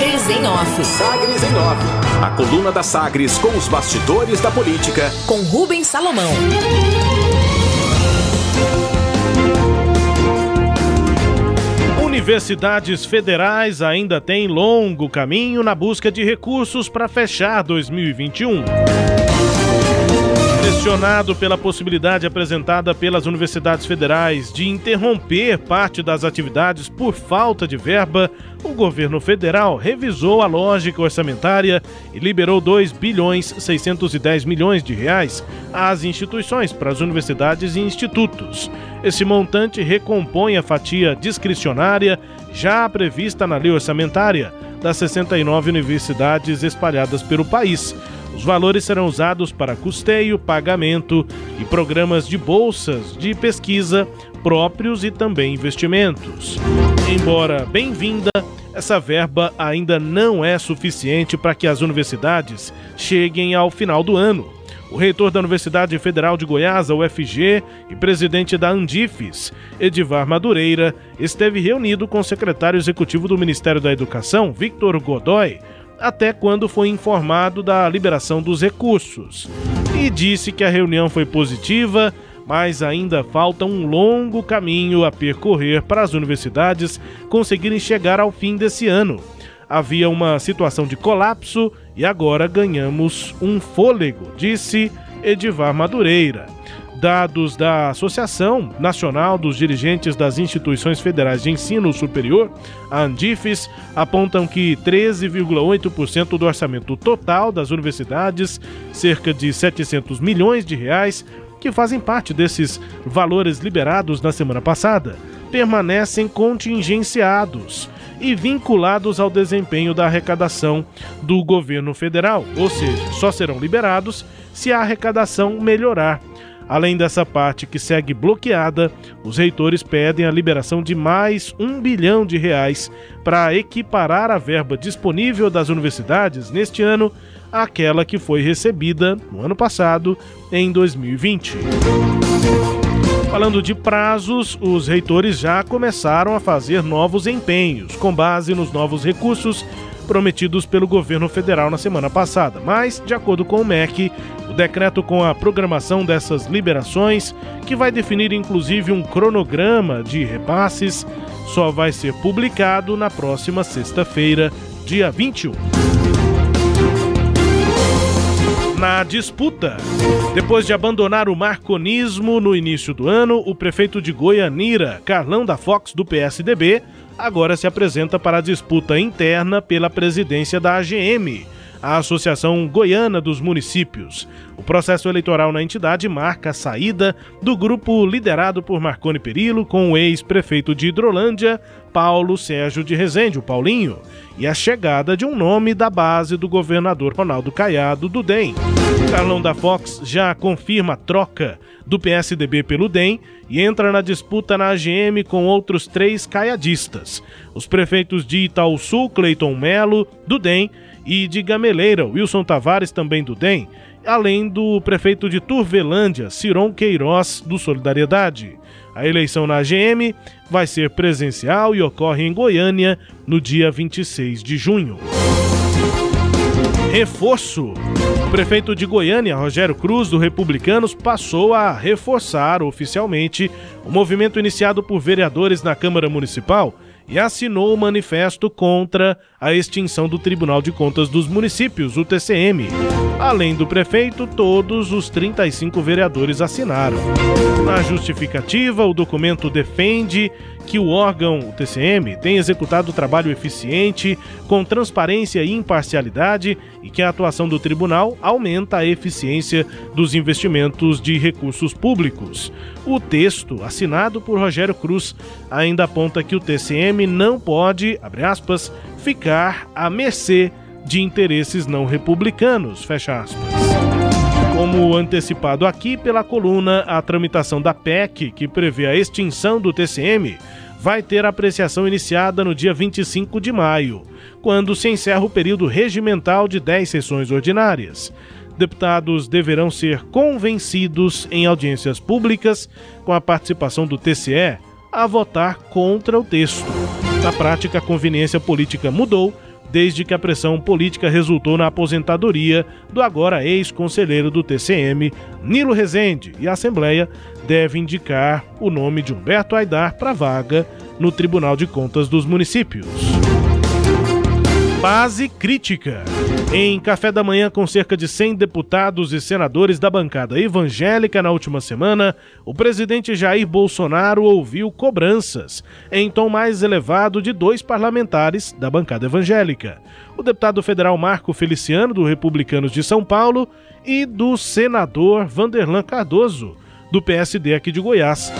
Sagres em Off. Sagres em Off. A coluna da Sagres com os bastidores da política. Com Rubens Salomão. Universidades federais ainda têm longo caminho na busca de recursos para fechar 2021. Questionado pela possibilidade apresentada pelas universidades federais de interromper parte das atividades por falta de verba, o governo federal revisou a lógica orçamentária e liberou 2 bilhões 610 milhões de reais às instituições para as universidades e institutos. Esse montante recompõe a fatia discricionária já prevista na lei orçamentária das 69 universidades espalhadas pelo país. Os valores serão usados para custeio, pagamento e programas de bolsas de pesquisa próprios e também investimentos. Embora bem-vinda, essa verba ainda não é suficiente para que as universidades cheguem ao final do ano. O reitor da Universidade Federal de Goiás, a UFG, e presidente da Andifes, Edivar Madureira, esteve reunido com o secretário executivo do Ministério da Educação, Victor Godoy, até quando foi informado da liberação dos recursos. E disse que a reunião foi positiva, mas ainda falta um longo caminho a percorrer para as universidades conseguirem chegar ao fim desse ano. Havia uma situação de colapso e agora ganhamos um fôlego, disse Edivar Madureira. Dados da Associação Nacional dos Dirigentes das Instituições Federais de Ensino Superior, a Andifes, apontam que 13,8% do orçamento total das universidades, cerca de 700 milhões de reais, que fazem parte desses valores liberados na semana passada, permanecem contingenciados e vinculados ao desempenho da arrecadação do governo federal, ou seja, só serão liberados se a arrecadação melhorar. Além dessa parte que segue bloqueada, os reitores pedem a liberação de mais um bilhão de reais para equiparar a verba disponível das universidades neste ano àquela que foi recebida no ano passado, em 2020. Falando de prazos, os reitores já começaram a fazer novos empenhos, com base nos novos recursos prometidos pelo governo federal na semana passada. Mas, de acordo com o MEC, o decreto com a programação dessas liberações, que vai definir inclusive um cronograma de repasses, só vai ser publicado na próxima sexta-feira, dia 21 na disputa. Depois de abandonar o marconismo no início do ano, o prefeito de Goianira, Carlão da Fox, do PSDB, agora se apresenta para a disputa interna pela presidência da AGM, a Associação Goiana dos Municípios. O processo eleitoral na entidade marca a saída do grupo liderado por Marconi Perillo com o ex-prefeito de Hidrolândia, Paulo Sérgio de Rezende, o Paulinho, e a chegada de um nome da base do governador Ronaldo Caiado do DEM. Carlão da Fox já confirma a troca do PSDB pelo DEM e entra na disputa na AGM com outros três caiadistas. Os prefeitos de Itaúsul, Cleiton Melo, do DEM, e de Gameleira, Wilson Tavares, também do DEM, além do prefeito de Turvelândia, Ciron Queiroz, do Solidariedade. A eleição na AGM vai ser presencial e ocorre em Goiânia no dia 26 de junho. Reforço. O prefeito de Goiânia, Rogério Cruz, do Republicanos, passou a reforçar oficialmente o movimento iniciado por vereadores na Câmara Municipal e assinou o manifesto contra a extinção do Tribunal de Contas dos Municípios, o TCM. Além do prefeito, todos os 35 vereadores assinaram. Na justificativa, o documento defende que o órgão, o TCM, tem executado trabalho eficiente, com transparência e imparcialidade e que a atuação do tribunal aumenta a eficiência dos investimentos de recursos públicos. O texto, assinado por Rogério Cruz, ainda aponta que o TCM não pode, abre aspas, ficar à mercê de interesses não republicanos, fecha aspas. Como antecipado aqui pela coluna, a tramitação da PEC, que prevê a extinção do TCM, vai ter apreciação iniciada no dia 25 de maio, quando se encerra o período regimental de 10 sessões ordinárias. Deputados deverão ser convencidos em audiências públicas, com a participação do TCE, a votar contra o texto. Na prática, a conveniência política mudou desde que a pressão política resultou na aposentadoria do agora ex-conselheiro do TCM, Nilo Rezende, e a Assembleia deve indicar o nome de Humberto Aidar para vaga no Tribunal de Contas dos Municípios. Base crítica. Em café da manhã com cerca de 100 deputados e senadores da bancada evangélica na última semana, o presidente Jair Bolsonaro ouviu cobranças em tom mais elevado de dois parlamentares da bancada evangélica. O deputado federal Marco Feliciano, do Republicanos de São Paulo, e do senador Vanderlan Cardoso, do PSD aqui de Goiás.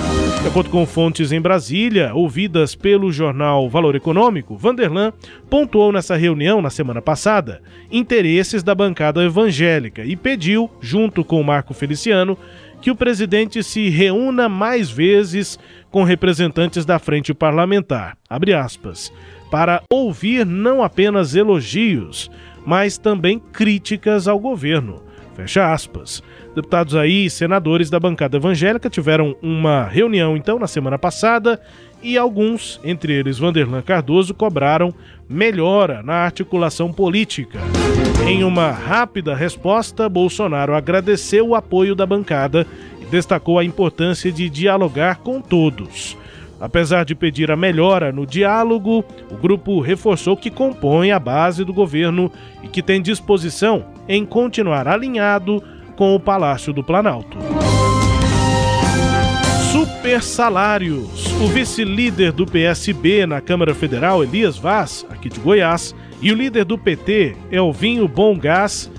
De acordo com fontes em Brasília, ouvidas pelo jornal Valor Econômico, Vanderlan pontuou nessa reunião na semana passada interesses da bancada evangélica e pediu, junto com Marco Feliciano, que o presidente se reúna mais vezes com representantes da frente parlamentar, aspas, para ouvir não apenas elogios, mas também críticas ao governo. Fecha aspas. Deputados aí, senadores da bancada evangélica tiveram uma reunião então na semana passada e alguns, entre eles Vanderlan Cardoso, cobraram melhora na articulação política. Em uma rápida resposta, Bolsonaro agradeceu o apoio da bancada e destacou a importância de dialogar com todos. Apesar de pedir a melhora no diálogo, o grupo reforçou que compõe a base do governo e que tem disposição em continuar alinhado com o Palácio do Planalto. Super salários. O vice-líder do PSB na Câmara Federal, Elias Vaz, aqui de Goiás, e o líder do PT, Elvinho Bom Gás,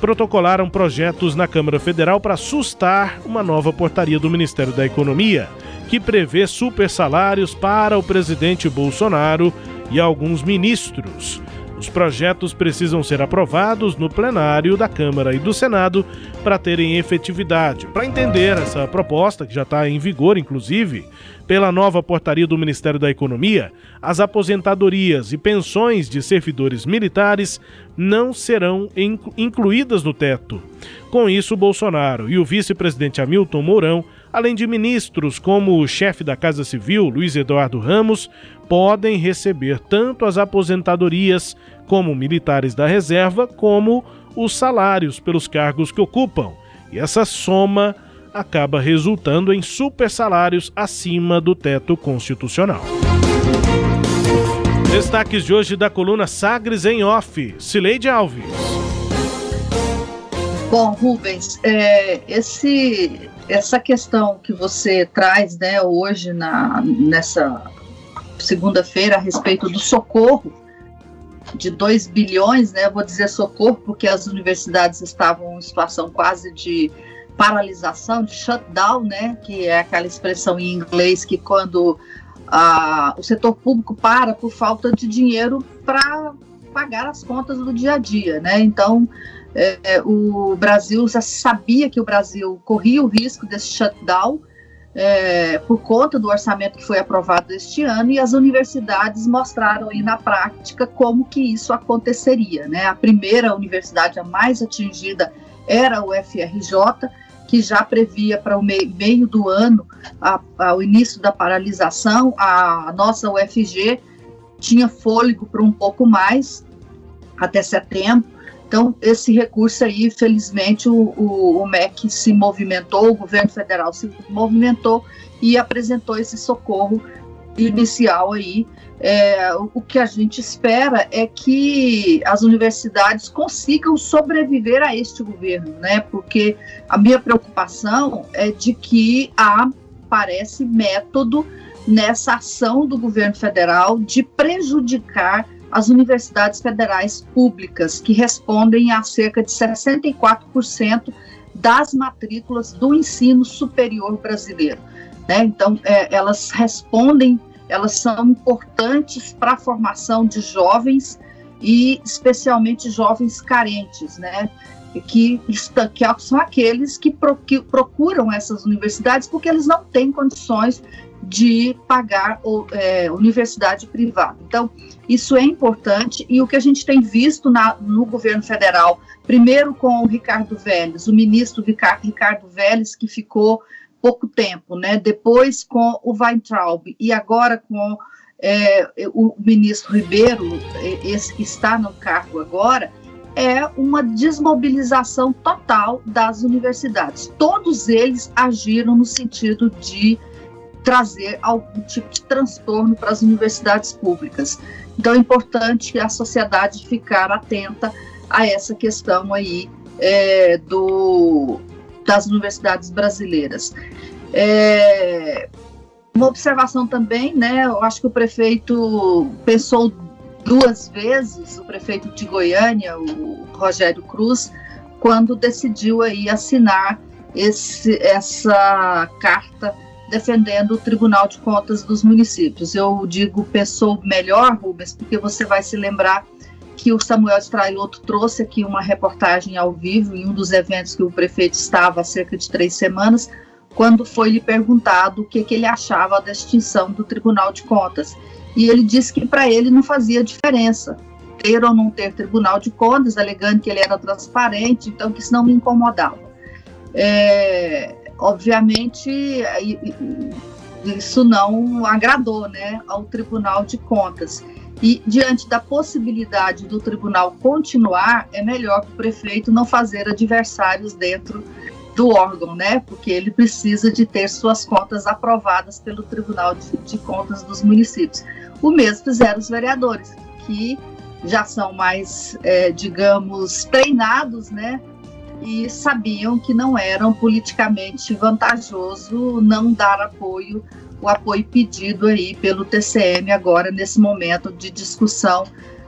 protocolaram projetos na Câmara Federal para sustar uma nova portaria do Ministério da Economia, que prevê super salários para o presidente Bolsonaro e alguns ministros. Os projetos precisam ser aprovados no plenário da Câmara e do Senado para terem efetividade. Para entender essa proposta, que já está em vigor, inclusive, pela nova portaria do Ministério da Economia, as aposentadorias e pensões de servidores militares não serão incluídas no teto. Com isso, Bolsonaro e o vice-presidente Hamilton Mourão além de ministros como o chefe da Casa Civil, Luiz Eduardo Ramos, podem receber tanto as aposentadorias como militares da reserva, como os salários pelos cargos que ocupam. E essa soma acaba resultando em super salários acima do teto constitucional. Destaques de hoje da coluna Sagres em Off, Cileide Alves. Bom, Rubens, é, esse essa questão que você traz né, hoje na, nessa segunda-feira a respeito do socorro de 2 bilhões, né, vou dizer socorro porque as universidades estavam em situação quase de paralisação, de shutdown, né, que é aquela expressão em inglês que quando a, o setor público para por falta de dinheiro para pagar as contas do dia a dia, né? Então, é, o Brasil já sabia que o Brasil corria o risco desse shutdown é, por conta do orçamento que foi aprovado este ano e as universidades mostraram aí na prática como que isso aconteceria, né? A primeira universidade a mais atingida era o FRJ, que já previa para o meio, meio do ano, a, a, o início da paralisação, a, nossa UFG tinha fôlego para um pouco mais, até setembro, então, esse recurso aí, felizmente, o, o, o, MEC se movimentou, o governo federal se movimentou e apresentou esse socorro inicial aí. É, o que a gente espera é que as universidades consigam sobreviver a este governo, né? Porque a minha preocupação é de que há, parece, método nessa ação do governo federal de prejudicar as universidades federais públicas, que respondem a cerca de 64% das matrículas do ensino superior brasileiro. Né? Então, é, elas respondem, elas são importantes para a formação de jovens e especialmente jovens carentes, né? Que, que são aqueles que procuram essas universidades porque eles não têm condições de pagar é, universidade privada. Então, isso é importante e o que a gente tem visto na, no governo federal, primeiro com o Ricardo Vélez, o ministro Ricardo Vélez, que ficou pouco tempo, né? depois com o Weintraub e agora com é, o ministro Ribeiro, esse que está no cargo agora, é uma desmobilização total das universidades. Todos eles agiram no sentido de trazer algum tipo de transtorno para as universidades públicas. Então é importante a sociedade ficar atenta a essa questão aí é, do, das universidades brasileiras. É, uma observação também, né? Eu acho que o prefeito pensou duas vezes o prefeito de Goiânia, o Rogério Cruz, quando decidiu aí assinar esse, essa carta defendendo o Tribunal de Contas dos municípios. Eu digo pensou melhor, Rubens, porque você vai se lembrar que o Samuel Straiotto trouxe aqui uma reportagem ao vivo em um dos eventos que o prefeito estava há cerca de três semanas, quando foi lhe perguntado o que, que ele achava da extinção do Tribunal de Contas. E ele disse que para ele não fazia diferença ter ou não ter Tribunal de Contas, alegando que ele era transparente, então que isso não me incomodava. É, obviamente, isso não agradou né, ao Tribunal de Contas. E diante da possibilidade do tribunal continuar, é melhor que o prefeito não fazer adversários dentro do órgão, né? Porque ele precisa de ter suas contas aprovadas pelo Tribunal de, de Contas dos municípios. O mesmo fizeram os vereadores, que já são mais, é, digamos, treinados, né? E sabiam que não eram politicamente vantajoso não dar apoio, o apoio pedido aí pelo TCM agora nesse momento de discussão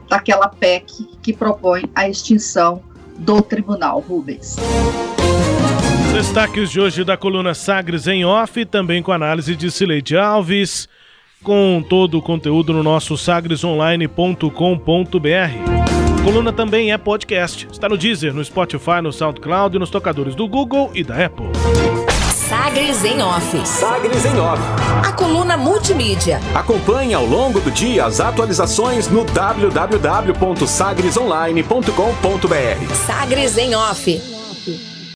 daquela PEC que propõe a extinção do tribunal, Rubens. Destaques de hoje da coluna Sagres em off, também com análise de Cileide Alves com todo o conteúdo no nosso sagresonline.com.br. Coluna também é podcast. Está no Deezer, no Spotify, no SoundCloud e nos tocadores do Google e da Apple. Sagres em Off. Sagres em Off. A coluna multimídia. Acompanhe ao longo do dia as atualizações no www.sagresonline.com.br. Sagres em Off.